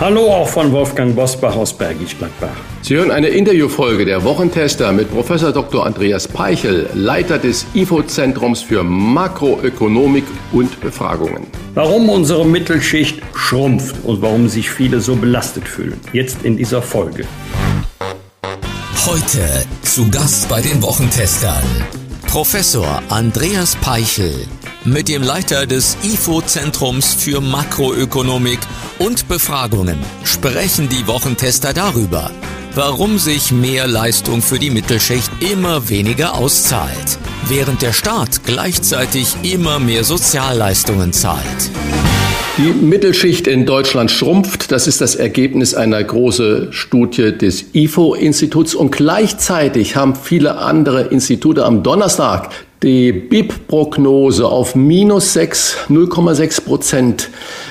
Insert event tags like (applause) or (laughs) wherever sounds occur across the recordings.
Hallo auch von Wolfgang Bosbach aus Bergisch Gladbach. Sie hören eine Interviewfolge der Wochentester mit Professor Dr. Andreas Peichel, Leiter des IFO-Zentrums für Makroökonomik und Befragungen. Warum unsere Mittelschicht schrumpft und warum sich viele so belastet fühlen. Jetzt in dieser Folge. Heute zu Gast bei den Wochentestern Professor Andreas Peichel mit dem Leiter des IFO-Zentrums für Makroökonomik und Befragungen sprechen die Wochentester darüber, warum sich mehr Leistung für die Mittelschicht immer weniger auszahlt, während der Staat gleichzeitig immer mehr Sozialleistungen zahlt. Die Mittelschicht in Deutschland schrumpft. Das ist das Ergebnis einer großen Studie des IFO-Instituts. Und gleichzeitig haben viele andere Institute am Donnerstag die BIP-Prognose auf minus 6, 0,6 Prozent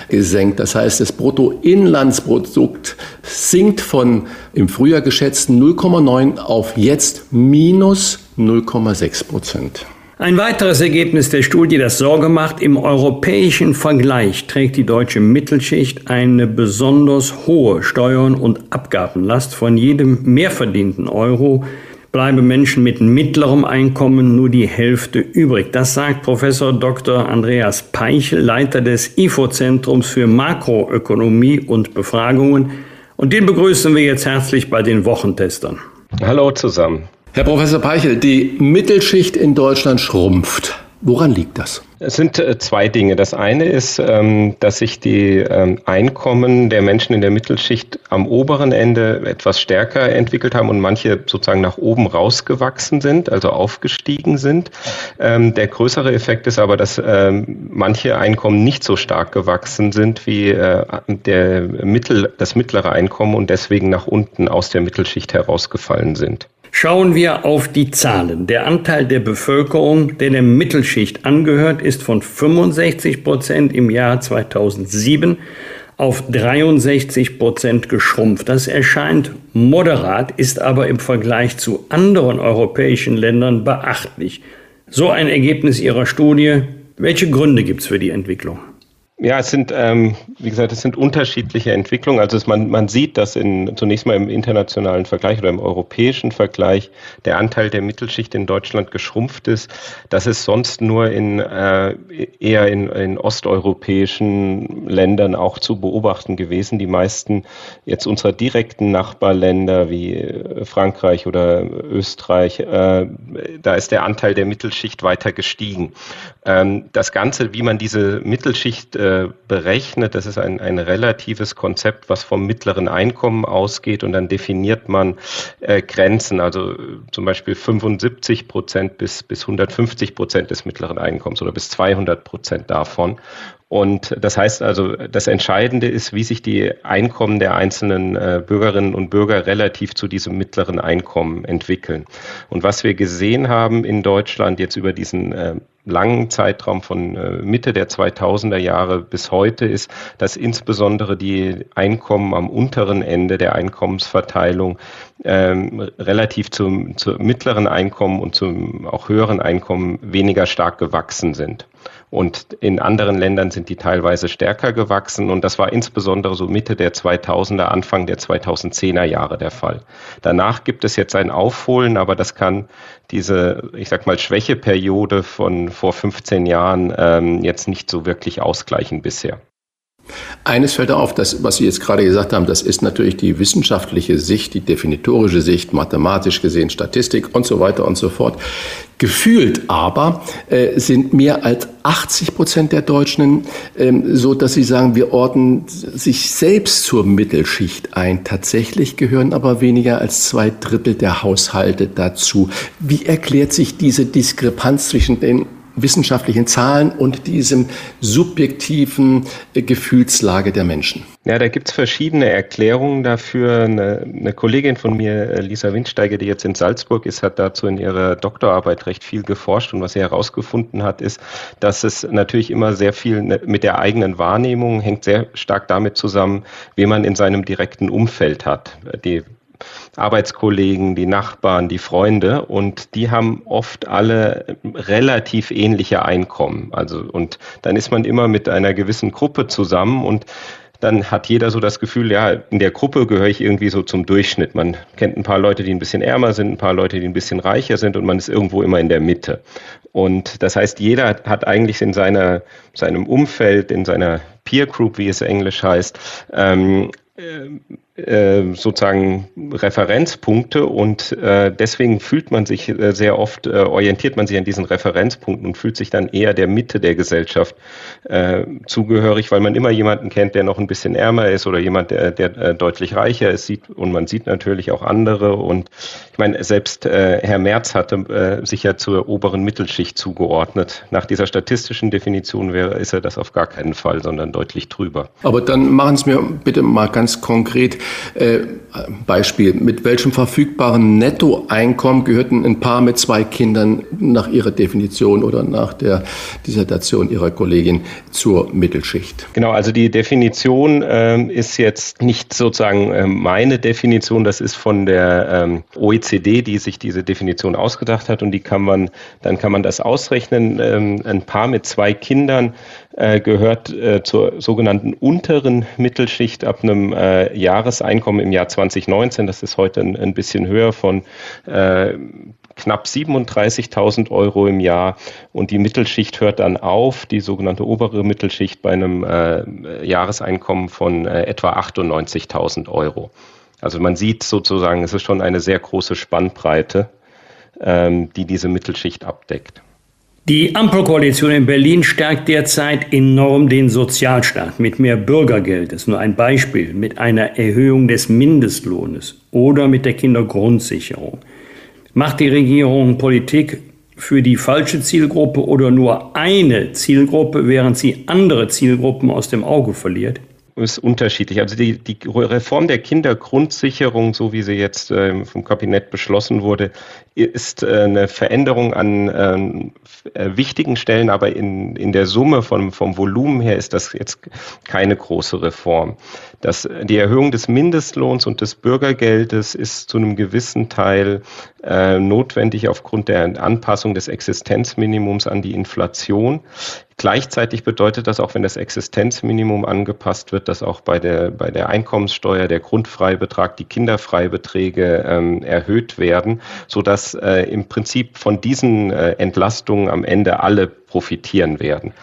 gesenkt. Das heißt, das Bruttoinlandsprodukt sinkt von im Frühjahr geschätzten 0,9 auf jetzt minus 0,6 Prozent. Ein weiteres Ergebnis der Studie, das Sorge macht, im europäischen Vergleich trägt die deutsche Mittelschicht eine besonders hohe Steuern- und Abgabenlast von jedem mehrverdienten Euro bleiben Menschen mit mittlerem Einkommen nur die Hälfte übrig. Das sagt Professor Dr. Andreas Peichel, Leiter des IFO-Zentrums für Makroökonomie und Befragungen. Und den begrüßen wir jetzt herzlich bei den Wochentestern. Hallo zusammen. Herr Professor Peichel, die Mittelschicht in Deutschland schrumpft. Woran liegt das? Es sind äh, zwei Dinge. Das eine ist, ähm, dass sich die ähm, Einkommen der Menschen in der Mittelschicht am oberen Ende etwas stärker entwickelt haben und manche sozusagen nach oben rausgewachsen sind, also aufgestiegen sind. Ähm, der größere Effekt ist aber, dass manche Einkommen nicht so stark gewachsen sind wie äh, der Mittel, das mittlere Einkommen und deswegen nach unten aus der Mittelschicht herausgefallen sind. Schauen wir auf die Zahlen. Der Anteil der Bevölkerung, der der Mittelschicht angehört, ist von 65 Prozent im Jahr 2007 auf 63 Prozent geschrumpft. Das erscheint moderat, ist aber im Vergleich zu anderen europäischen Ländern beachtlich. So ein Ergebnis Ihrer Studie. Welche Gründe gibt es für die Entwicklung? Ja, es sind, ähm, wie gesagt, es sind unterschiedliche Entwicklungen. Also es, man, man sieht, dass in, zunächst mal im internationalen Vergleich oder im europäischen Vergleich der Anteil der Mittelschicht in Deutschland geschrumpft ist. Das ist sonst nur in äh, eher in, in osteuropäischen Ländern auch zu beobachten gewesen. Die meisten jetzt unserer direkten Nachbarländer wie äh, Frankreich oder Österreich, äh, da ist der Anteil der Mittelschicht weiter gestiegen. Ähm, das Ganze, wie man diese Mittelschicht äh, äh, berechnet. Das ist ein, ein relatives Konzept, was vom mittleren Einkommen ausgeht und dann definiert man äh, Grenzen, also äh, zum Beispiel 75 Prozent bis, bis 150 Prozent des mittleren Einkommens oder bis 200 Prozent davon. Und das heißt also, das Entscheidende ist, wie sich die Einkommen der einzelnen äh, Bürgerinnen und Bürger relativ zu diesem mittleren Einkommen entwickeln. Und was wir gesehen haben in Deutschland jetzt über diesen langen Zeitraum von äh, Mitte der 2000er Jahre bis heute ist, dass insbesondere die Einkommen am unteren Ende der Einkommensverteilung ähm, relativ zum, zum mittleren Einkommen und zum auch höheren Einkommen weniger stark gewachsen sind. Und in anderen Ländern sind die teilweise stärker gewachsen. Und das war insbesondere so Mitte der 2000er, Anfang der 2010er Jahre der Fall. Danach gibt es jetzt ein Aufholen, aber das kann diese, ich sag mal, Schwächeperiode von vor 15 Jahren ähm, jetzt nicht so wirklich ausgleichen bisher. Eines fällt auf, das, was Sie jetzt gerade gesagt haben, das ist natürlich die wissenschaftliche Sicht, die definitorische Sicht, mathematisch gesehen, Statistik und so weiter und so fort. Gefühlt aber äh, sind mehr als 80 Prozent der Deutschen äh, so, dass sie sagen, wir ordnen sich selbst zur Mittelschicht ein. Tatsächlich gehören aber weniger als zwei Drittel der Haushalte dazu. Wie erklärt sich diese Diskrepanz zwischen den wissenschaftlichen Zahlen und diesem subjektiven äh, Gefühlslage der Menschen? Ja, da gibt es verschiedene Erklärungen dafür. Eine, eine, Kollegin von mir, äh, Lisa Windsteiger, die jetzt in Salzburg ist, hat dazu in ihrer Doktorarbeit recht viel geforscht. Und was sie herausgefunden hat, ist, dass es natürlich immer sehr viel ne, mit der eigenen Wahrnehmung hängt sehr stark damit zusammen, wie man in seinem direkten Umfeld hat. Die Arbeitskollegen, die Nachbarn, die Freunde und die haben oft alle relativ ähnliche Einkommen. Also und dann ist man immer mit einer gewissen Gruppe zusammen und dann hat jeder so das Gefühl, ja, in der Gruppe gehöre ich irgendwie so zum Durchschnitt. Man kennt ein paar Leute, die ein bisschen ärmer sind, ein paar Leute, die ein bisschen reicher sind und man ist irgendwo immer in der Mitte. Und das heißt, jeder hat eigentlich in seiner, seinem Umfeld, in seiner Peer Group, wie es englisch heißt, ähm, äh, sozusagen Referenzpunkte und äh, deswegen fühlt man sich äh, sehr oft, äh, orientiert man sich an diesen Referenzpunkten und fühlt sich dann eher der Mitte der Gesellschaft äh, zugehörig, weil man immer jemanden kennt, der noch ein bisschen ärmer ist oder jemand, der, der äh, deutlich reicher ist sieht, und man sieht natürlich auch andere und ich meine, selbst Herr Merz hatte sich ja zur oberen Mittelschicht zugeordnet. Nach dieser statistischen Definition wäre, ist er das auf gar keinen Fall, sondern deutlich drüber. Aber dann machen Sie mir bitte mal ganz konkret äh, Beispiel, mit welchem verfügbaren Nettoeinkommen gehörten ein Paar mit zwei Kindern nach Ihrer Definition oder nach der Dissertation Ihrer Kollegin zur Mittelschicht? Genau, also die Definition äh, ist jetzt nicht sozusagen äh, meine Definition, das ist von der ähm, OECD, die sich diese Definition ausgedacht hat und die kann man, dann kann man das ausrechnen. Ähm, ein Paar mit zwei Kindern äh, gehört äh, zur sogenannten unteren Mittelschicht ab einem äh, Jahreseinkommen im Jahr 2019. Das ist heute ein, ein bisschen höher von äh, knapp 37.000 Euro im Jahr und die Mittelschicht hört dann auf, die sogenannte obere Mittelschicht bei einem äh, Jahreseinkommen von äh, etwa 98.000 Euro. Also man sieht sozusagen, es ist schon eine sehr große Spannbreite, ähm, die diese Mittelschicht abdeckt. Die Ampelkoalition in Berlin stärkt derzeit enorm den Sozialstaat mit mehr Bürgergeld. Das ist nur ein Beispiel. Mit einer Erhöhung des Mindestlohnes oder mit der Kindergrundsicherung. Macht die Regierung Politik für die falsche Zielgruppe oder nur eine Zielgruppe, während sie andere Zielgruppen aus dem Auge verliert? Ist unterschiedlich. Also die, die Reform der Kindergrundsicherung, so wie sie jetzt äh, vom Kabinett beschlossen wurde, ist äh, eine Veränderung an ähm, äh, wichtigen Stellen, aber in, in der Summe vom, vom Volumen her ist das jetzt keine große Reform. Das, die Erhöhung des Mindestlohns und des Bürgergeldes ist zu einem gewissen Teil äh, notwendig aufgrund der Anpassung des Existenzminimums an die Inflation. Gleichzeitig bedeutet das auch, wenn das Existenzminimum angepasst wird, dass auch bei der, bei der Einkommenssteuer der Grundfreibetrag, die Kinderfreibeträge ähm, erhöht werden, sodass äh, im Prinzip von diesen äh, Entlastungen am Ende alle profitieren werden.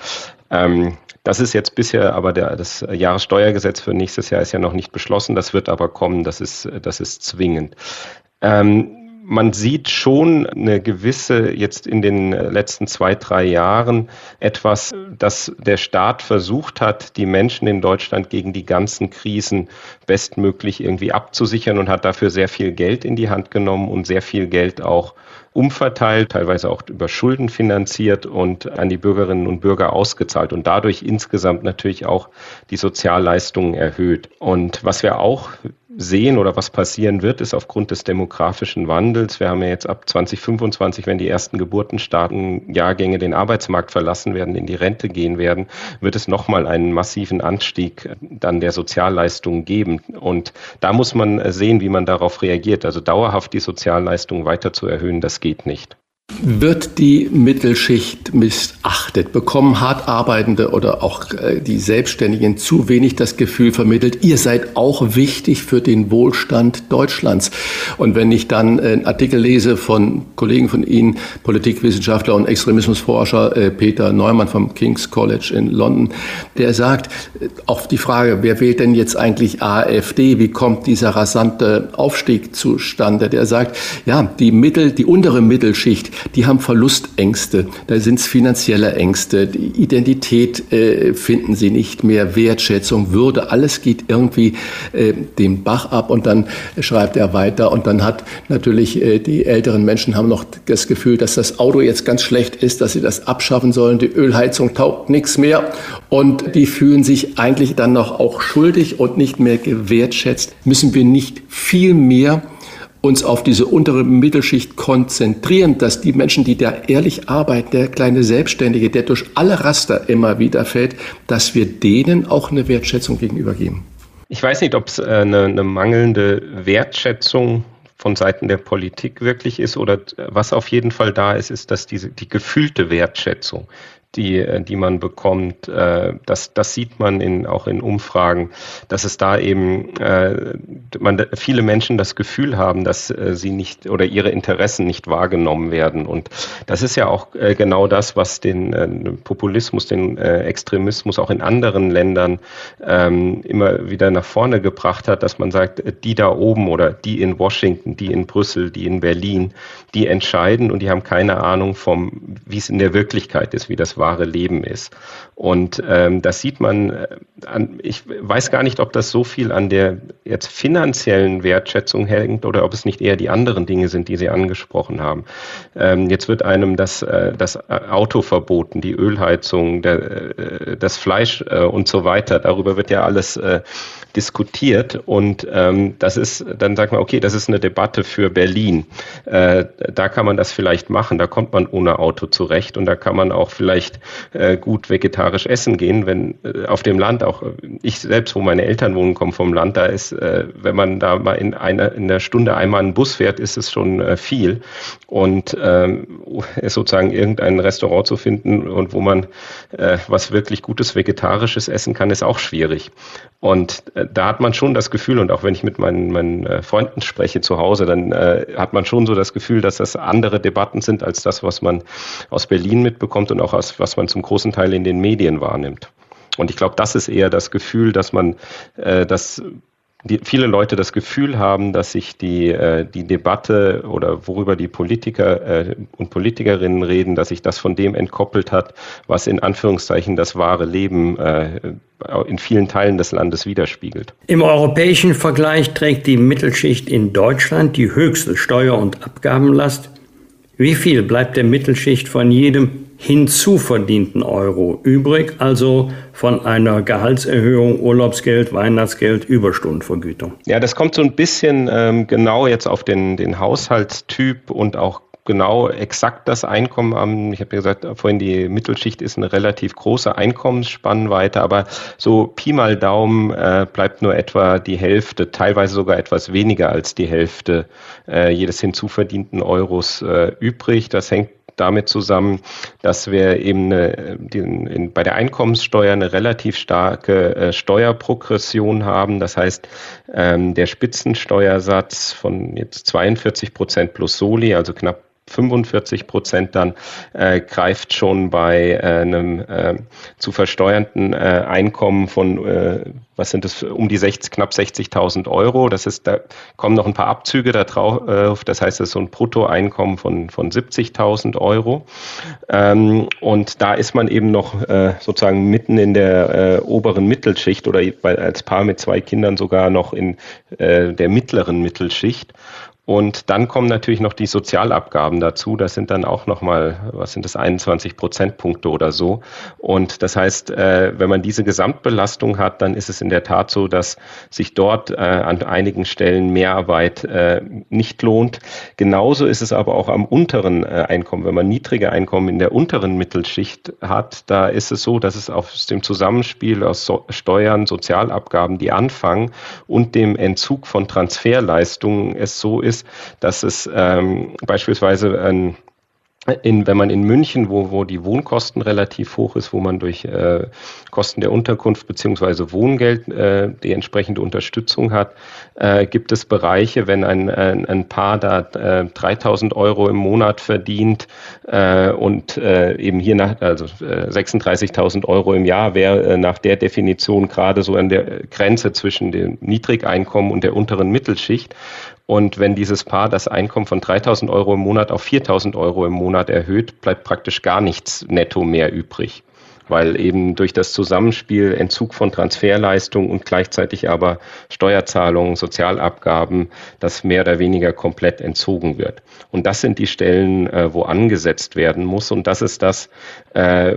Ähm, das ist jetzt bisher, aber der, das Jahressteuergesetz für nächstes Jahr ist ja noch nicht beschlossen. Das wird aber kommen. Das ist, das ist zwingend. Ähm, man sieht schon eine gewisse, jetzt in den letzten zwei, drei Jahren, etwas, dass der Staat versucht hat, die Menschen in Deutschland gegen die ganzen Krisen bestmöglich irgendwie abzusichern und hat dafür sehr viel Geld in die Hand genommen und sehr viel Geld auch umverteilt, teilweise auch über Schulden finanziert und an die Bürgerinnen und Bürger ausgezahlt und dadurch insgesamt natürlich auch die Sozialleistungen erhöht. Und was wir auch sehen oder was passieren wird, ist aufgrund des demografischen Wandels. Wir haben ja jetzt ab 2025, wenn die ersten Geburten starten, Jahrgänge den Arbeitsmarkt verlassen werden, in die Rente gehen werden, wird es nochmal einen massiven Anstieg dann der Sozialleistungen geben. Und da muss man sehen, wie man darauf reagiert. Also dauerhaft die Sozialleistungen weiter zu erhöhen, das geht nicht. Wird die Mittelschicht missachtet? Bekommen hart arbeitende oder auch äh, die Selbstständigen zu wenig das Gefühl vermittelt, ihr seid auch wichtig für den Wohlstand Deutschlands? Und wenn ich dann äh, einen Artikel lese von Kollegen von Ihnen, Politikwissenschaftler und Extremismusforscher äh, Peter Neumann vom King's College in London, der sagt, auf die Frage, wer wählt denn jetzt eigentlich AfD? Wie kommt dieser rasante Aufstieg zustande? Der sagt, ja, die Mittel, die untere Mittelschicht, die haben Verlustängste, da sind es finanzielle Ängste, die Identität äh, finden sie nicht mehr, Wertschätzung, Würde, alles geht irgendwie äh, den Bach ab. Und dann schreibt er weiter. Und dann hat natürlich äh, die älteren Menschen haben noch das Gefühl, dass das Auto jetzt ganz schlecht ist, dass sie das abschaffen sollen, die Ölheizung taugt nichts mehr. Und die fühlen sich eigentlich dann noch auch schuldig und nicht mehr gewertschätzt. Müssen wir nicht viel mehr uns auf diese untere Mittelschicht konzentrieren, dass die Menschen, die da ehrlich arbeiten, der kleine Selbstständige, der durch alle Raster immer wieder fällt, dass wir denen auch eine Wertschätzung gegenübergeben. Ich weiß nicht, ob es äh, eine, eine mangelnde Wertschätzung von Seiten der Politik wirklich ist oder was auf jeden Fall da ist, ist, dass diese die gefühlte Wertschätzung, die, äh, die man bekommt. Äh, das, das sieht man in, auch in Umfragen, dass es da eben äh, man, viele Menschen das Gefühl haben, dass sie nicht oder ihre Interessen nicht wahrgenommen werden. Und das ist ja auch genau das, was den Populismus, den Extremismus auch in anderen Ländern ähm, immer wieder nach vorne gebracht hat, dass man sagt, die da oben oder die in Washington, die in Brüssel, die in Berlin, die entscheiden und die haben keine Ahnung vom, wie es in der Wirklichkeit ist, wie das wahre Leben ist. Und ähm, das sieht man äh, an, ich weiß gar nicht, ob das so viel an der jetzt finanziellen Wertschätzung hängt oder ob es nicht eher die anderen Dinge sind, die Sie angesprochen haben. Ähm, jetzt wird einem das, äh, das Auto verboten, die Ölheizung, der, äh, das Fleisch äh, und so weiter. Darüber wird ja alles äh, diskutiert und ähm, das ist, dann sagt man, okay, das ist eine Debatte für Berlin. Äh, da kann man das vielleicht machen, da kommt man ohne Auto zurecht und da kann man auch vielleicht äh, gut vegetarisch essen gehen, wenn äh, auf dem Land, auch ich selbst, wo meine Eltern wohnen, kommen vom Land, da ist, äh, wenn man da mal in einer in der Stunde einmal einen Bus fährt, ist es schon äh, viel und ähm, sozusagen irgendein Restaurant zu finden und wo man äh, was wirklich gutes vegetarisches essen kann, ist auch schwierig. Und äh, da hat man schon das Gefühl, und auch wenn ich mit meinen, meinen äh, Freunden spreche zu Hause, dann äh, hat man schon so das Gefühl, dass das andere Debatten sind als das, was man aus Berlin mitbekommt und auch aus, was man zum großen Teil in den Medien wahrnimmt. Und ich glaube, das ist eher das Gefühl, dass man, äh, dass die, viele Leute das Gefühl haben, dass sich die, äh, die Debatte oder worüber die Politiker äh, und Politikerinnen reden, dass sich das von dem entkoppelt hat, was in Anführungszeichen das wahre Leben äh, in vielen Teilen des Landes widerspiegelt. Im europäischen Vergleich trägt die Mittelschicht in Deutschland die höchste Steuer- und Abgabenlast. Wie viel bleibt der Mittelschicht von jedem hinzuverdienten Euro übrig, also von einer Gehaltserhöhung, Urlaubsgeld, Weihnachtsgeld, Überstundenvergütung. Ja, das kommt so ein bisschen ähm, genau jetzt auf den, den Haushaltstyp und auch genau exakt das Einkommen an. Ich habe ja gesagt, vorhin die Mittelschicht ist eine relativ große Einkommensspannweite, aber so Pi mal Daumen äh, bleibt nur etwa die Hälfte, teilweise sogar etwas weniger als die Hälfte äh, jedes hinzuverdienten Euros äh, übrig. Das hängt damit zusammen, dass wir eben eine, die, in, bei der Einkommenssteuer eine relativ starke äh, Steuerprogression haben. Das heißt, ähm, der Spitzensteuersatz von jetzt 42 Prozent plus Soli, also knapp 45 Prozent dann äh, greift schon bei äh, einem äh, zu versteuernden äh, Einkommen von, äh, was sind das, um die 60, knapp 60.000 Euro. Das ist, da kommen noch ein paar Abzüge da drauf. Äh, das heißt, das ist so ein Bruttoeinkommen von, von 70.000 Euro. Ähm, und da ist man eben noch sozusagen mitten in der oberen Mittelschicht oder als Paar mit zwei Kindern sogar noch in der mittleren Mittelschicht. Und dann kommen natürlich noch die Sozialabgaben dazu. Das sind dann auch nochmal, was sind das, 21 Prozentpunkte oder so. Und das heißt, äh, wenn man diese Gesamtbelastung hat, dann ist es in der Tat so, dass sich dort äh, an einigen Stellen Mehrarbeit äh, nicht lohnt. Genauso ist es aber auch am unteren Einkommen. Wenn man niedrige Einkommen in der unteren Mittelschicht hat, da ist es so, dass es aus dem Zusammenspiel aus Steuern, Sozialabgaben, die anfangen und dem Entzug von Transferleistungen es so ist, ist, dass es ähm, beispielsweise ein in, wenn man in München, wo, wo die Wohnkosten relativ hoch ist, wo man durch äh, Kosten der Unterkunft beziehungsweise Wohngeld äh, die entsprechende Unterstützung hat, äh, gibt es Bereiche, wenn ein, ein, ein Paar da äh, 3000 Euro im Monat verdient äh, und äh, eben hier nach, also äh, 36.000 Euro im Jahr wäre äh, nach der Definition gerade so an der Grenze zwischen dem Niedrigeinkommen und der unteren Mittelschicht. Und wenn dieses Paar das Einkommen von 3000 Euro im Monat auf 4000 Euro im Monat erhöht, bleibt praktisch gar nichts netto mehr übrig weil eben durch das Zusammenspiel Entzug von Transferleistungen und gleichzeitig aber Steuerzahlungen, Sozialabgaben, das mehr oder weniger komplett entzogen wird. Und das sind die Stellen, äh, wo angesetzt werden muss. Und das ist das, äh,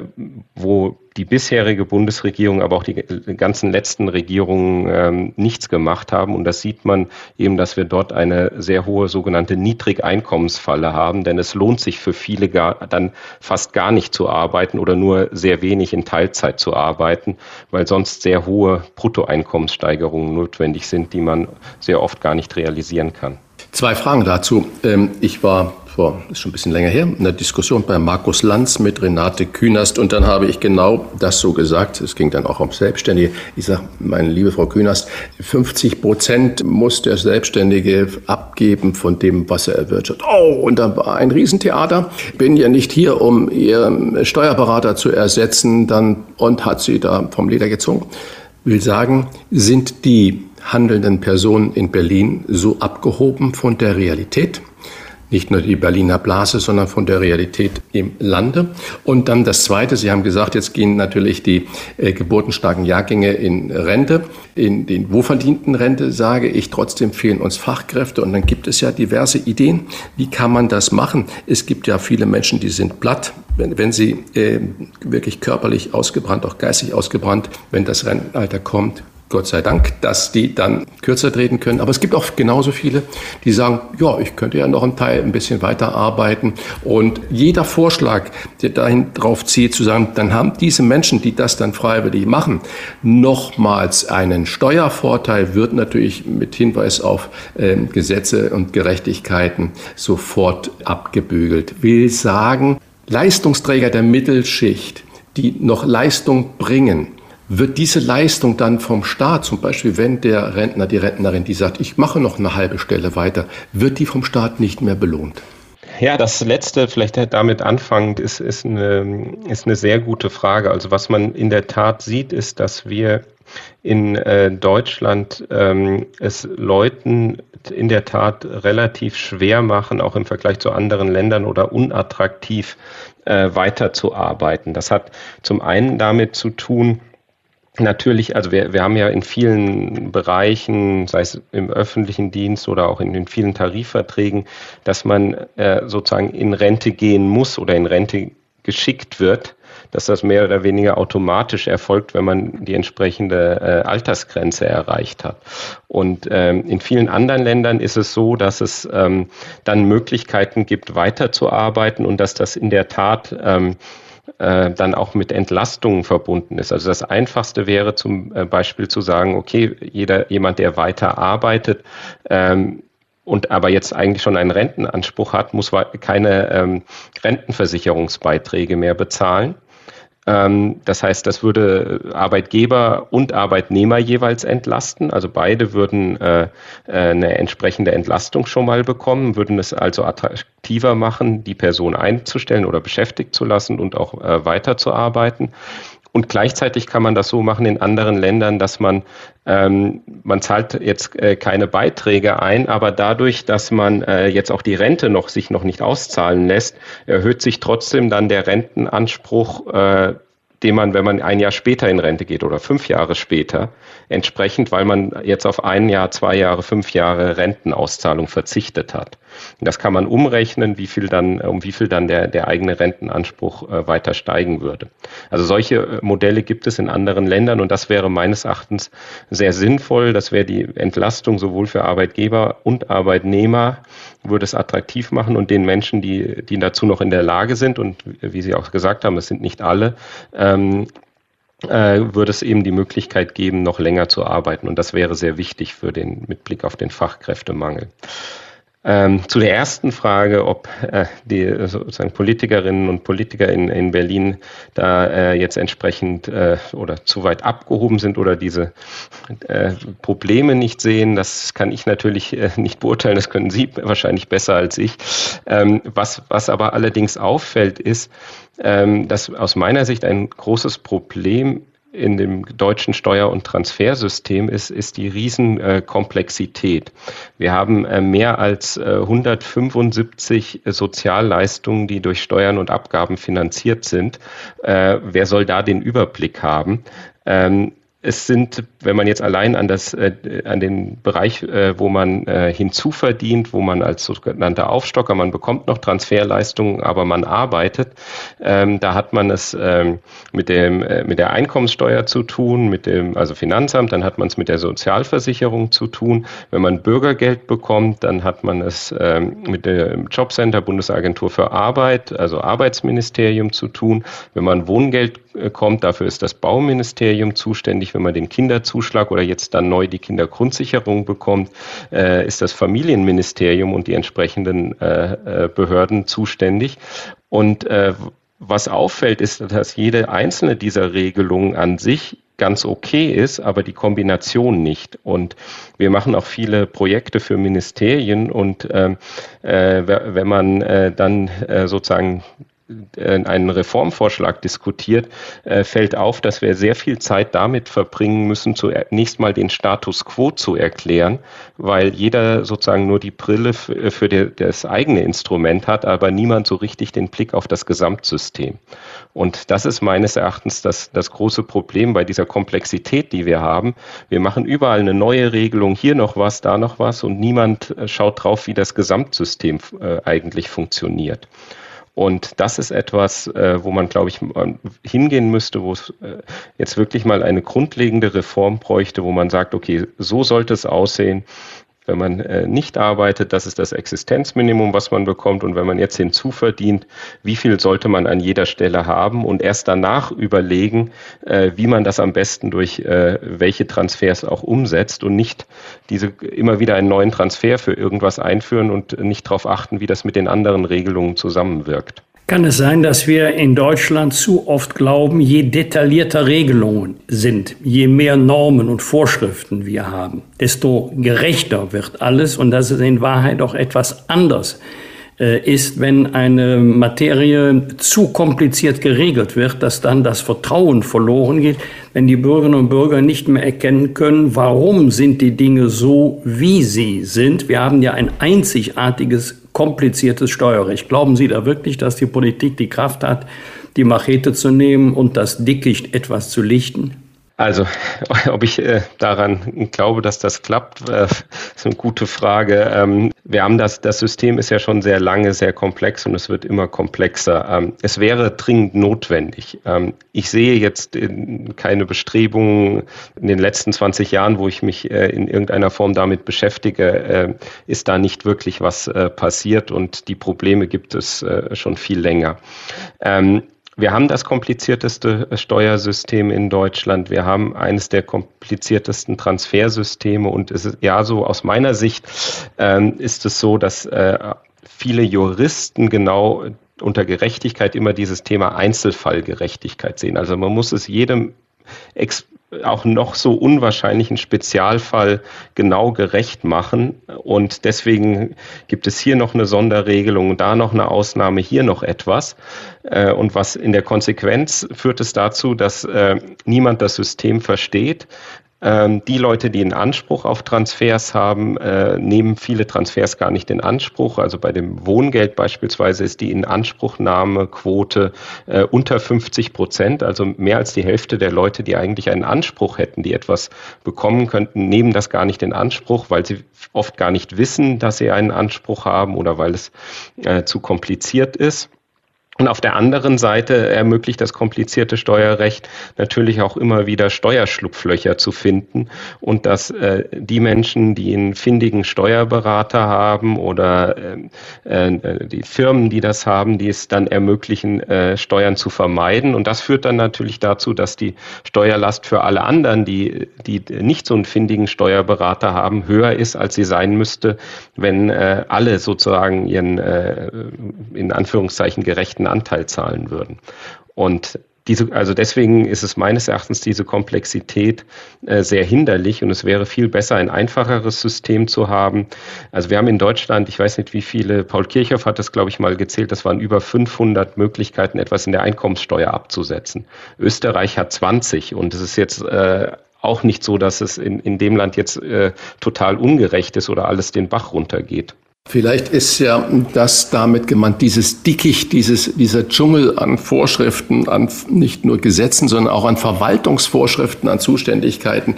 wo die bisherige Bundesregierung, aber auch die ganzen letzten Regierungen ähm, nichts gemacht haben. Und das sieht man eben, dass wir dort eine sehr hohe sogenannte Niedrigeinkommensfalle haben, denn es lohnt sich für viele gar, dann fast gar nicht zu arbeiten oder nur sehr wenig in Teilzeit zu arbeiten, weil sonst sehr hohe Bruttoeinkommenssteigerungen notwendig sind, die man sehr oft gar nicht realisieren kann. Zwei Fragen dazu. Ähm, ich war vor, ist schon ein bisschen länger her, eine Diskussion bei Markus Lanz mit Renate Künast und dann habe ich genau das so gesagt. Es ging dann auch um Selbstständige. Ich sage, meine liebe Frau Künast, 50 Prozent muss der Selbstständige abgeben von dem, was er erwirtschaftet. Oh, und dann war ein Riesentheater. Bin ja nicht hier, um Ihr Steuerberater zu ersetzen, dann und hat sie da vom Leder gezogen. Will sagen, sind die handelnden Personen in Berlin so abgehoben von der Realität? Nicht nur die Berliner Blase, sondern von der Realität im Lande. Und dann das Zweite, Sie haben gesagt, jetzt gehen natürlich die äh, geburtenstarken Jahrgänge in Rente. In den wohlverdienten Rente sage ich, trotzdem fehlen uns Fachkräfte. Und dann gibt es ja diverse Ideen. Wie kann man das machen? Es gibt ja viele Menschen, die sind platt, wenn, wenn sie äh, wirklich körperlich ausgebrannt, auch geistig ausgebrannt, wenn das Rentenalter kommt, Gott sei Dank, dass die dann kürzer treten können. Aber es gibt auch genauso viele, die sagen, ja, ich könnte ja noch einen Teil ein bisschen weiter arbeiten. Und jeder Vorschlag, der dahin drauf zieht, zu sagen, dann haben diese Menschen, die das dann freiwillig machen, nochmals einen Steuervorteil, wird natürlich mit Hinweis auf äh, Gesetze und Gerechtigkeiten sofort abgebügelt. Will sagen, Leistungsträger der Mittelschicht, die noch Leistung bringen, wird diese Leistung dann vom Staat, zum Beispiel wenn der Rentner, die Rentnerin, die sagt, ich mache noch eine halbe Stelle weiter, wird die vom Staat nicht mehr belohnt? Ja, das letzte, vielleicht damit anfangend, ist, ist, eine, ist eine sehr gute Frage. Also was man in der Tat sieht, ist, dass wir in äh, Deutschland ähm, es Leuten in der Tat relativ schwer machen, auch im Vergleich zu anderen Ländern oder unattraktiv äh, weiterzuarbeiten. Das hat zum einen damit zu tun, Natürlich, also wir, wir haben ja in vielen Bereichen, sei es im öffentlichen Dienst oder auch in den vielen Tarifverträgen, dass man äh, sozusagen in Rente gehen muss oder in Rente geschickt wird, dass das mehr oder weniger automatisch erfolgt, wenn man die entsprechende äh, Altersgrenze erreicht hat. Und ähm, in vielen anderen Ländern ist es so, dass es ähm, dann Möglichkeiten gibt, weiterzuarbeiten und dass das in der Tat ähm, äh, dann auch mit Entlastungen verbunden ist. Also das Einfachste wäre zum äh, Beispiel zu sagen, okay, jeder, jemand, der weiter arbeitet, ähm, und aber jetzt eigentlich schon einen Rentenanspruch hat, muss keine ähm, Rentenversicherungsbeiträge mehr bezahlen. Ähm, das heißt, das würde Arbeitgeber und Arbeitnehmer jeweils entlasten. Also beide würden äh, äh, eine entsprechende Entlastung schon mal bekommen, würden es also attraktiver machen, die Person einzustellen oder beschäftigt zu lassen und auch äh, weiterzuarbeiten. Und gleichzeitig kann man das so machen in anderen Ländern, dass man, ähm, man zahlt jetzt äh, keine Beiträge ein, aber dadurch, dass man äh, jetzt auch die Rente noch sich noch nicht auszahlen lässt, erhöht sich trotzdem dann der Rentenanspruch äh, den man, wenn man ein Jahr später in Rente geht oder fünf Jahre später, entsprechend, weil man jetzt auf ein Jahr, zwei Jahre, fünf Jahre Rentenauszahlung verzichtet hat. Das kann man umrechnen, wie viel dann, um wie viel dann der, der eigene Rentenanspruch äh, weiter steigen würde. Also solche äh, Modelle gibt es in anderen Ländern und das wäre meines Erachtens sehr sinnvoll. Das wäre die Entlastung sowohl für Arbeitgeber und Arbeitnehmer, würde es attraktiv machen und den Menschen, die, die dazu noch in der Lage sind und wie Sie auch gesagt haben, es sind nicht alle, ähm, äh, würde es eben die Möglichkeit geben, noch länger zu arbeiten. Und das wäre sehr wichtig für den, mit Blick auf den Fachkräftemangel. Ähm, zu der ersten Frage, ob äh, die sozusagen Politikerinnen und Politiker in, in Berlin da äh, jetzt entsprechend äh, oder zu weit abgehoben sind oder diese äh, Probleme nicht sehen, das kann ich natürlich äh, nicht beurteilen, das können Sie wahrscheinlich besser als ich. Ähm, was, was aber allerdings auffällt, ist, ähm, dass aus meiner Sicht ein großes Problem in dem deutschen Steuer- und Transfersystem ist, ist die Riesenkomplexität. Wir haben äh, mehr als 175 äh, Sozialleistungen, die durch Steuern und Abgaben finanziert sind. Äh, wer soll da den Überblick haben? Es sind, wenn man jetzt allein an das, äh, an den Bereich, äh, wo man äh, hinzuverdient, wo man als sogenannter Aufstocker, man bekommt noch Transferleistungen, aber man arbeitet, ähm, da hat man es ähm, mit dem, äh, mit der Einkommenssteuer zu tun, mit dem, also Finanzamt, dann hat man es mit der Sozialversicherung zu tun. Wenn man Bürgergeld bekommt, dann hat man es ähm, mit dem Jobcenter, Bundesagentur für Arbeit, also Arbeitsministerium zu tun. Wenn man Wohngeld äh, kommt. Dafür ist das Bauministerium zuständig. Wenn man den Kinderzuschlag oder jetzt dann neu die Kindergrundsicherung bekommt, äh, ist das Familienministerium und die entsprechenden äh, Behörden zuständig. Und was auffällt, ist, dass jede einzelne dieser Regelungen an sich ganz okay ist, aber die Kombination nicht. Und wir machen auch viele Projekte für Ministerien und ähm, äh, wenn man äh, dann äh, sozusagen äh, einen Reformvorschlag diskutiert, äh, fällt auf, dass wir sehr viel Zeit damit verbringen müssen, zunächst mal den Status quo zu erklären, weil jeder sozusagen nur die Brille für das eigene Instrument hat, aber niemand so richtig den Blick auf das Gesamtsystem. Und das ist meines Erachtens das, das große Problem bei dieser Komplexität, die wir haben. Wir machen überall eine neue Regelung, hier noch was, da noch was und niemand äh, schaut drauf, wie das Gesamtsystem eigentlich funktioniert. Und das ist etwas, äh, wo man, glaube ich, hingehen müsste, wo es äh, jetzt wirklich mal eine grundlegende Reform bräuchte, wo man sagt, okay, so sollte es aussehen wenn man äh, nicht arbeitet, das ist das Existenzminimum, was man bekommt. Und wenn man jetzt hinzuverdient, wie viel sollte man an jeder Stelle haben und erst danach überlegen, äh, wie man das am besten durch äh, welche Transfers auch umsetzt und nicht diese immer wieder einen neuen Transfer für irgendwas einführen und nicht darauf achten, wie das mit den anderen Regelungen zusammenwirkt. Kann es sein, dass wir in Deutschland zu oft glauben, je detaillierter Regelungen sind, je mehr Normen und Vorschriften wir haben, desto gerechter wird alles und dass es in Wahrheit auch etwas anders äh, ist, wenn eine Materie zu kompliziert geregelt wird, dass dann das Vertrauen verloren geht, wenn die Bürgerinnen und Bürger nicht mehr erkennen können, warum sind die Dinge so, wie sie sind. Wir haben ja ein einzigartiges kompliziertes Steuerrecht. Glauben Sie da wirklich, dass die Politik die Kraft hat, die Machete zu nehmen und das Dickicht etwas zu lichten? Also, (laughs) ob ich äh, daran glaube, dass das klappt, äh, ist eine gute Frage. Ähm, wir haben das, das System ist ja schon sehr lange, sehr komplex und es wird immer komplexer. Ähm, es wäre dringend notwendig. Ähm, ich sehe jetzt in, keine Bestrebungen in den letzten 20 Jahren, wo ich mich äh, in irgendeiner Form damit beschäftige, äh, ist da nicht wirklich was äh, passiert und die Probleme gibt es äh, schon viel länger. Wir haben das komplizierteste Steuersystem in Deutschland. Wir haben eines der kompliziertesten Transfersysteme. Und es ist ja so, aus meiner Sicht ähm, ist es so, dass äh, viele Juristen genau unter Gerechtigkeit immer dieses Thema Einzelfallgerechtigkeit sehen. Also man muss es jedem auch noch so unwahrscheinlichen Spezialfall genau gerecht machen. Und deswegen gibt es hier noch eine Sonderregelung, da noch eine Ausnahme, hier noch etwas. Äh, und was in der Konsequenz führt es dazu, dass äh, niemand das System versteht, die Leute, die einen Anspruch auf Transfers haben, äh, nehmen viele Transfers gar nicht in Anspruch. Also bei dem Wohngeld beispielsweise ist die Inanspruchnahmequote äh, unter 50 Prozent. Also mehr als die Hälfte der Leute, die eigentlich einen Anspruch hätten, die etwas bekommen könnten, nehmen das gar nicht in Anspruch, weil sie oft gar nicht wissen, dass sie einen Anspruch haben oder weil es äh, zu kompliziert ist. Und auf der anderen Seite ermöglicht das komplizierte Steuerrecht natürlich auch immer wieder Steuerschlupflöcher zu finden und dass äh, die Menschen, die einen findigen Steuerberater haben oder äh, äh, die Firmen, die das haben, die es dann ermöglichen, äh, Steuern zu vermeiden. Und das führt dann natürlich dazu, dass die Steuerlast für alle anderen, die, die nicht so einen findigen Steuerberater haben, höher ist, als sie sein müsste, wenn äh, alle sozusagen ihren äh, in Anführungszeichen gerechten Anteil zahlen würden. Und diese, also deswegen ist es meines Erachtens diese Komplexität äh, sehr hinderlich und es wäre viel besser, ein einfacheres System zu haben. Also wir haben in Deutschland, ich weiß nicht wie viele, Paul Kirchhoff hat das, glaube ich, mal gezählt, das waren über 500 Möglichkeiten, etwas in der Einkommenssteuer abzusetzen. Österreich hat 20 und es ist jetzt äh, auch nicht so, dass es in, in dem Land jetzt äh, total ungerecht ist oder alles den Bach runtergeht. Vielleicht ist ja das damit gemeint, dieses Dickicht, dieses, dieser Dschungel an Vorschriften, an nicht nur Gesetzen, sondern auch an Verwaltungsvorschriften, an Zuständigkeiten.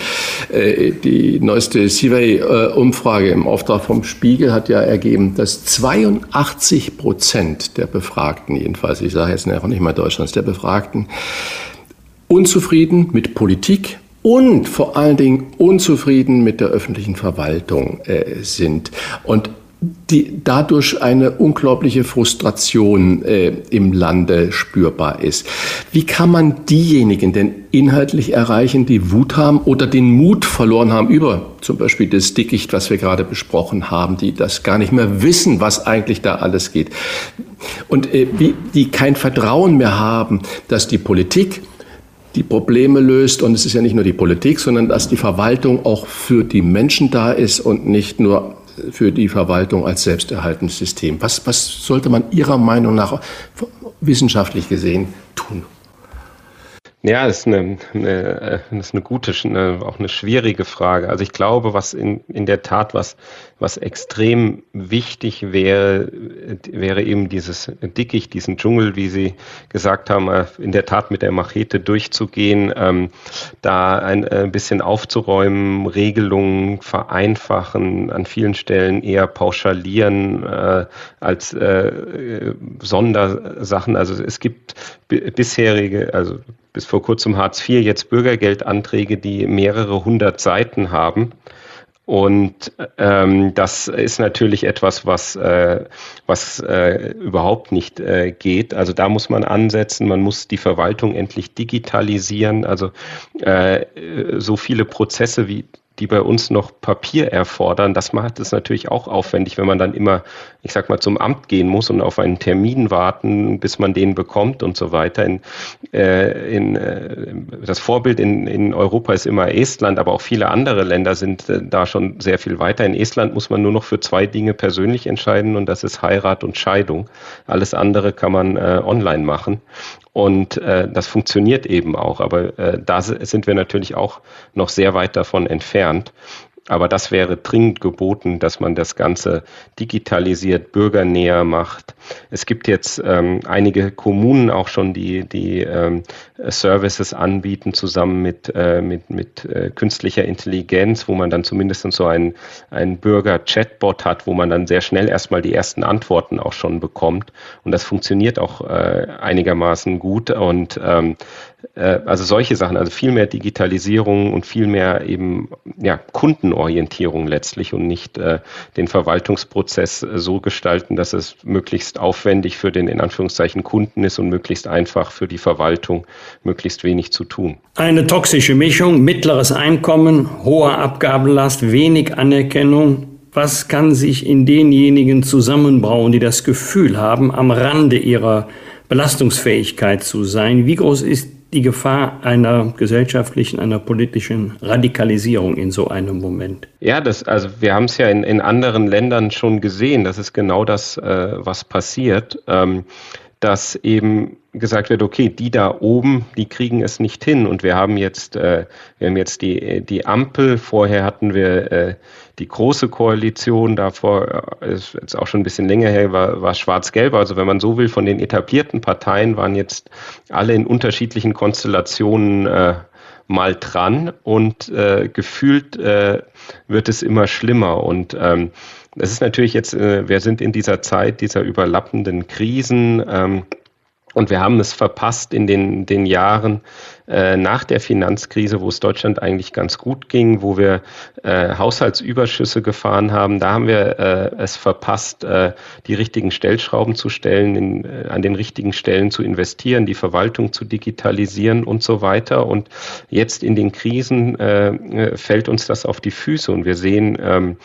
Äh, die neueste Survey-Umfrage im Auftrag vom Spiegel hat ja ergeben, dass 82 Prozent der Befragten, jedenfalls, ich sage jetzt auch nicht mal Deutschlands, der Befragten, unzufrieden mit Politik, und vor allen Dingen unzufrieden mit der öffentlichen Verwaltung äh, sind. Und die dadurch eine unglaubliche Frustration äh, im Lande spürbar ist. Wie kann man diejenigen denn inhaltlich erreichen, die Wut haben oder den Mut verloren haben über zum Beispiel das Dickicht, was wir gerade besprochen haben, die das gar nicht mehr wissen, was eigentlich da alles geht und äh, wie, die kein Vertrauen mehr haben, dass die Politik die Probleme löst. Und es ist ja nicht nur die Politik, sondern dass die Verwaltung auch für die Menschen da ist und nicht nur für die Verwaltung als selbsterhaltendes System. Was, was sollte man Ihrer Meinung nach wissenschaftlich gesehen tun? Ja, das ist eine, eine, das ist eine gute, eine, auch eine schwierige Frage. Also ich glaube, was in, in der Tat was, was extrem wichtig wäre, wäre eben dieses Dickicht, diesen Dschungel, wie Sie gesagt haben, äh, in der Tat mit der Machete durchzugehen, ähm, da ein, ein äh, bisschen aufzuräumen, Regelungen vereinfachen, an vielen Stellen eher pauschalieren äh, als äh, Sondersachen. Also es gibt bisherige, also bis vor kurzem Hartz IV, jetzt Bürgergeldanträge, die mehrere hundert Seiten haben. Und ähm, das ist natürlich etwas, was, äh, was äh, überhaupt nicht äh, geht. Also da muss man ansetzen, man muss die Verwaltung endlich digitalisieren. Also äh, so viele Prozesse wie die bei uns noch Papier erfordern, das macht es natürlich auch aufwendig, wenn man dann immer, ich sag mal, zum Amt gehen muss und auf einen Termin warten, bis man den bekommt und so weiter. In, äh, in, äh, das Vorbild in, in Europa ist immer Estland, aber auch viele andere Länder sind äh, da schon sehr viel weiter. In Estland muss man nur noch für zwei Dinge persönlich entscheiden und das ist Heirat und Scheidung. Alles andere kann man äh, online machen. Und äh, das funktioniert eben auch. Aber äh, da sind wir natürlich auch noch sehr weit davon entfernt. Aber das wäre dringend geboten, dass man das Ganze digitalisiert, bürgernäher macht. Es gibt jetzt ähm, einige Kommunen auch schon, die, die ähm, Services anbieten, zusammen mit, äh, mit, mit äh, künstlicher Intelligenz, wo man dann zumindest so ein, ein Bürger-Chatbot hat, wo man dann sehr schnell erstmal die ersten Antworten auch schon bekommt. Und das funktioniert auch äh, einigermaßen gut. Und ähm, äh, also solche Sachen, also viel mehr Digitalisierung und viel mehr eben ja, Kundenorientierung letztlich und nicht äh, den Verwaltungsprozess äh, so gestalten, dass es möglichst aufwendig für den in Anführungszeichen Kunden ist und möglichst einfach für die Verwaltung, möglichst wenig zu tun. Eine toxische Mischung, mittleres Einkommen, hohe Abgabenlast, wenig Anerkennung, was kann sich in denjenigen zusammenbrauen, die das Gefühl haben, am Rande ihrer Belastungsfähigkeit zu sein? Wie groß ist die Gefahr einer gesellschaftlichen, einer politischen Radikalisierung in so einem Moment? Ja, das, also wir haben es ja in, in anderen Ländern schon gesehen. Das ist genau das, äh, was passiert. Ähm, dass eben gesagt wird, okay, die da oben, die kriegen es nicht hin. Und wir haben jetzt, äh, wir haben jetzt die, die Ampel, vorher hatten wir äh, die große Koalition, davor äh, ist jetzt auch schon ein bisschen länger her, war, war schwarz-gelb. Also wenn man so will, von den etablierten Parteien waren jetzt alle in unterschiedlichen Konstellationen äh, mal dran und äh, gefühlt äh, wird es immer schlimmer. Und ähm, es ist natürlich jetzt, äh, wir sind in dieser Zeit dieser überlappenden Krisen. Ähm, Und wir haben es verpasst in den, den Jahren äh, nach der Finanzkrise, wo es Deutschland eigentlich ganz gut ging, wo wir äh, Haushaltsüberschüsse gefahren haben. Da haben wir äh, es verpasst, äh, die richtigen Stellschrauben zu stellen, in, äh, an den richtigen Stellen zu investieren, die Verwaltung zu digitalisieren und so weiter. Und jetzt in den Krisen fällt uns das auf die Füße und wir sehen, ähm,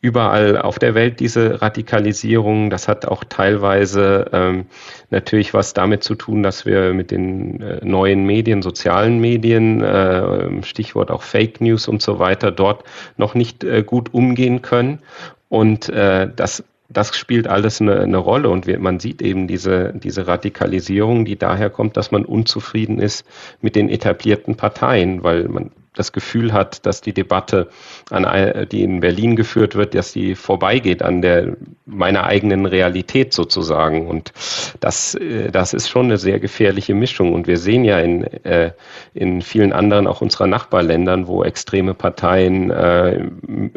überall auf der Welt diese Radikalisierung. Das hat auch teilweise ähm, natürlich was damit zu tun, dass wir mit den äh, neuen Medien, sozialen Medien, äh, Stichwort auch Fake News und so weiter, dort noch nicht äh, gut umgehen können. Und äh, das das spielt alles eine, eine Rolle und wir, man sieht eben diese, diese Radikalisierung, die daher kommt, dass man unzufrieden ist mit den etablierten Parteien, weil man das Gefühl hat, dass die Debatte, an, die in Berlin geführt wird, dass die vorbeigeht an der meiner eigenen Realität sozusagen. Und das, äh, das ist schon eine sehr gefährliche Mischung. Und wir sehen ja in, äh, in vielen anderen, auch unserer Nachbarländern, wo extreme Parteien äh,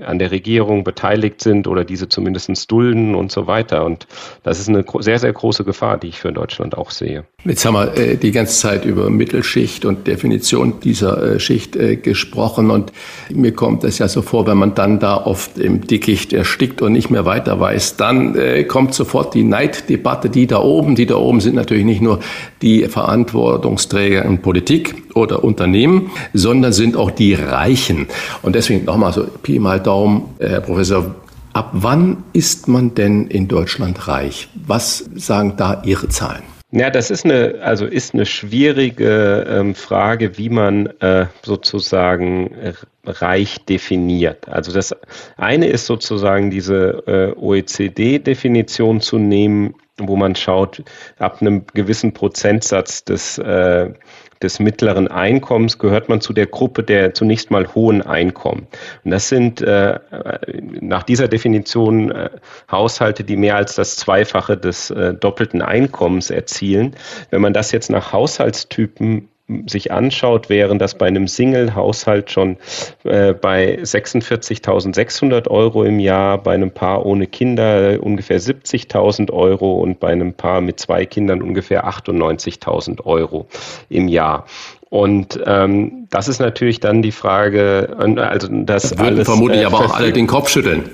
an der Regierung beteiligt sind oder diese zumindest dulden und so weiter. Und das ist eine sehr, sehr große Gefahr, die ich für Deutschland auch sehe. Jetzt haben wir die ganze Zeit über Mittelschicht und Definition dieser Schicht gesprochen und mir kommt es ja so vor, wenn man dann da oft im Dickicht erstickt und nicht mehr weiter weiß, dann äh, kommt sofort die Neiddebatte, die da oben, die da oben sind natürlich nicht nur die Verantwortungsträger in Politik oder Unternehmen, sondern sind auch die Reichen. Und deswegen nochmal so Pi mal Daumen, äh, Herr Professor, ab wann ist man denn in Deutschland reich? Was sagen da Ihre Zahlen? Ja, das ist eine, also ist eine schwierige ähm, Frage, wie man äh, sozusagen reich definiert. Also das eine ist sozusagen diese äh, OECD-Definition zu nehmen, wo man schaut, ab einem gewissen Prozentsatz des äh, des mittleren Einkommens gehört man zu der Gruppe der zunächst mal hohen Einkommen. Und das sind äh, nach dieser Definition äh, Haushalte, die mehr als das Zweifache des äh, doppelten Einkommens erzielen. Wenn man das jetzt nach Haushaltstypen sich anschaut, wären das bei einem Single-Haushalt schon äh, bei 46.600 Euro im Jahr, bei einem Paar ohne Kinder ungefähr 70.000 Euro und bei einem Paar mit zwei Kindern ungefähr 98.000 Euro im Jahr. Und ähm, das ist natürlich dann die Frage, also das, das würden alles, vermutlich äh, aber auch alle (laughs) den Kopf schütteln.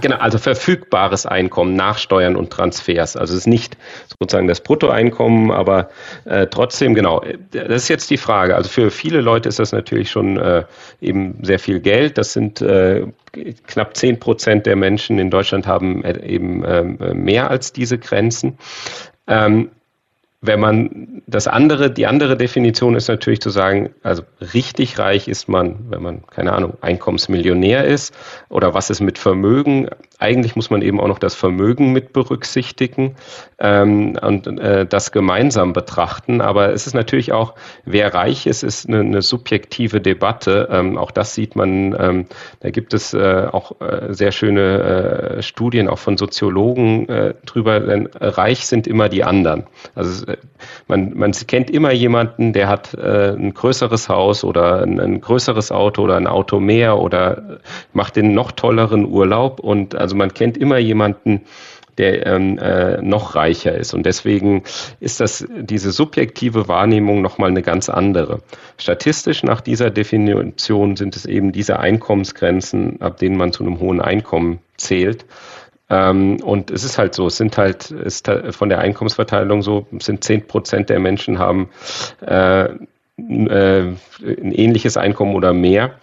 Genau, also verfügbares Einkommen nach Steuern und Transfers. Also es ist nicht sozusagen das Bruttoeinkommen, aber äh, trotzdem, genau, das ist jetzt die Frage. Also für viele Leute ist das natürlich schon äh, eben sehr viel Geld. Das sind äh, knapp zehn Prozent der Menschen in Deutschland haben äh, eben ähm, mehr als diese Grenzen. Ähm, wenn man das andere, die andere Definition ist natürlich zu sagen, also richtig reich ist man, wenn man, keine Ahnung, Einkommensmillionär ist oder was ist mit Vermögen. Eigentlich muss man eben auch noch das Vermögen mit berücksichtigen ähm, und äh, das gemeinsam betrachten. Aber es ist natürlich auch, wer reich ist, ist eine, eine subjektive Debatte. Ähm, auch das sieht man, ähm, da gibt es äh, auch äh, sehr schöne äh, Studien auch von Soziologen äh, drüber, denn reich sind immer die anderen. Also man, man kennt immer jemanden, der hat äh, ein größeres Haus oder ein, ein, größeres Auto oder ein Auto mehr oder macht den noch tolleren Urlaub und also man kennt immer jemanden, der ähm, äh, noch reicher ist. Und deswegen ist das diese subjektive Wahrnehmung nochmal eine ganz andere. Statistisch nach dieser Definition sind es eben diese Einkommensgrenzen, ab denen man zu einem hohen Einkommen zählt. Ähm, und es ist halt so, es sind halt, ist von der Einkommensverteilung so, sind zehn Prozent der Menschen haben äh, äh, ein ähnliches Einkommen oder mehr.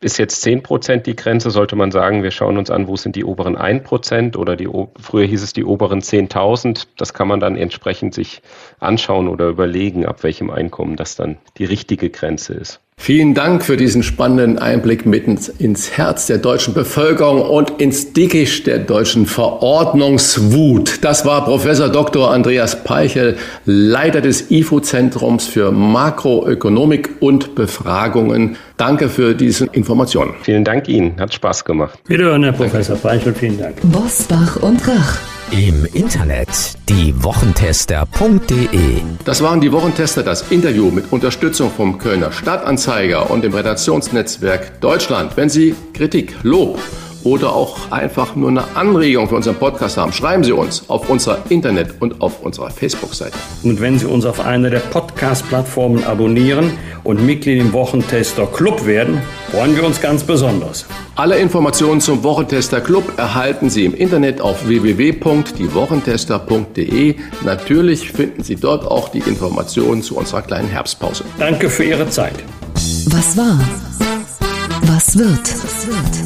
Ist jetzt 10 Prozent die Grenze, sollte man sagen, wir schauen uns an, wo sind die oberen 1 Prozent oder die, früher hieß es die oberen 10.000. Das kann man dann entsprechend sich anschauen oder überlegen, ab welchem Einkommen das dann die richtige Grenze ist. Vielen Dank für diesen spannenden Einblick mitten ins Herz der deutschen Bevölkerung und ins Dickicht der deutschen Verordnungswut. Das war Professor Dr. Andreas Peichel, Leiter des IFO-Zentrums für Makroökonomik und Befragungen. Danke für diese Informationen. Vielen Dank Ihnen, hat Spaß gemacht. Wiederhören, Herr Professor Peichel, vielen Dank. Bosbach und Rach. Im Internet diewochentester.de. Das waren die Wochentester, das Interview mit Unterstützung vom Kölner Stadtanzeiger und dem Redaktionsnetzwerk Deutschland. Wenn Sie Kritik, Lob oder auch einfach nur eine Anregung für unseren Podcast haben, schreiben Sie uns auf unserer Internet- und auf unserer Facebook-Seite. Und wenn Sie uns auf einer der Podcast-Plattformen abonnieren und Mitglied im Wochentester Club werden, freuen wir uns ganz besonders. Alle Informationen zum Wochentester Club erhalten Sie im Internet auf www.diewochentester.de. Natürlich finden Sie dort auch die Informationen zu unserer kleinen Herbstpause. Danke für Ihre Zeit. Was war? Was wird?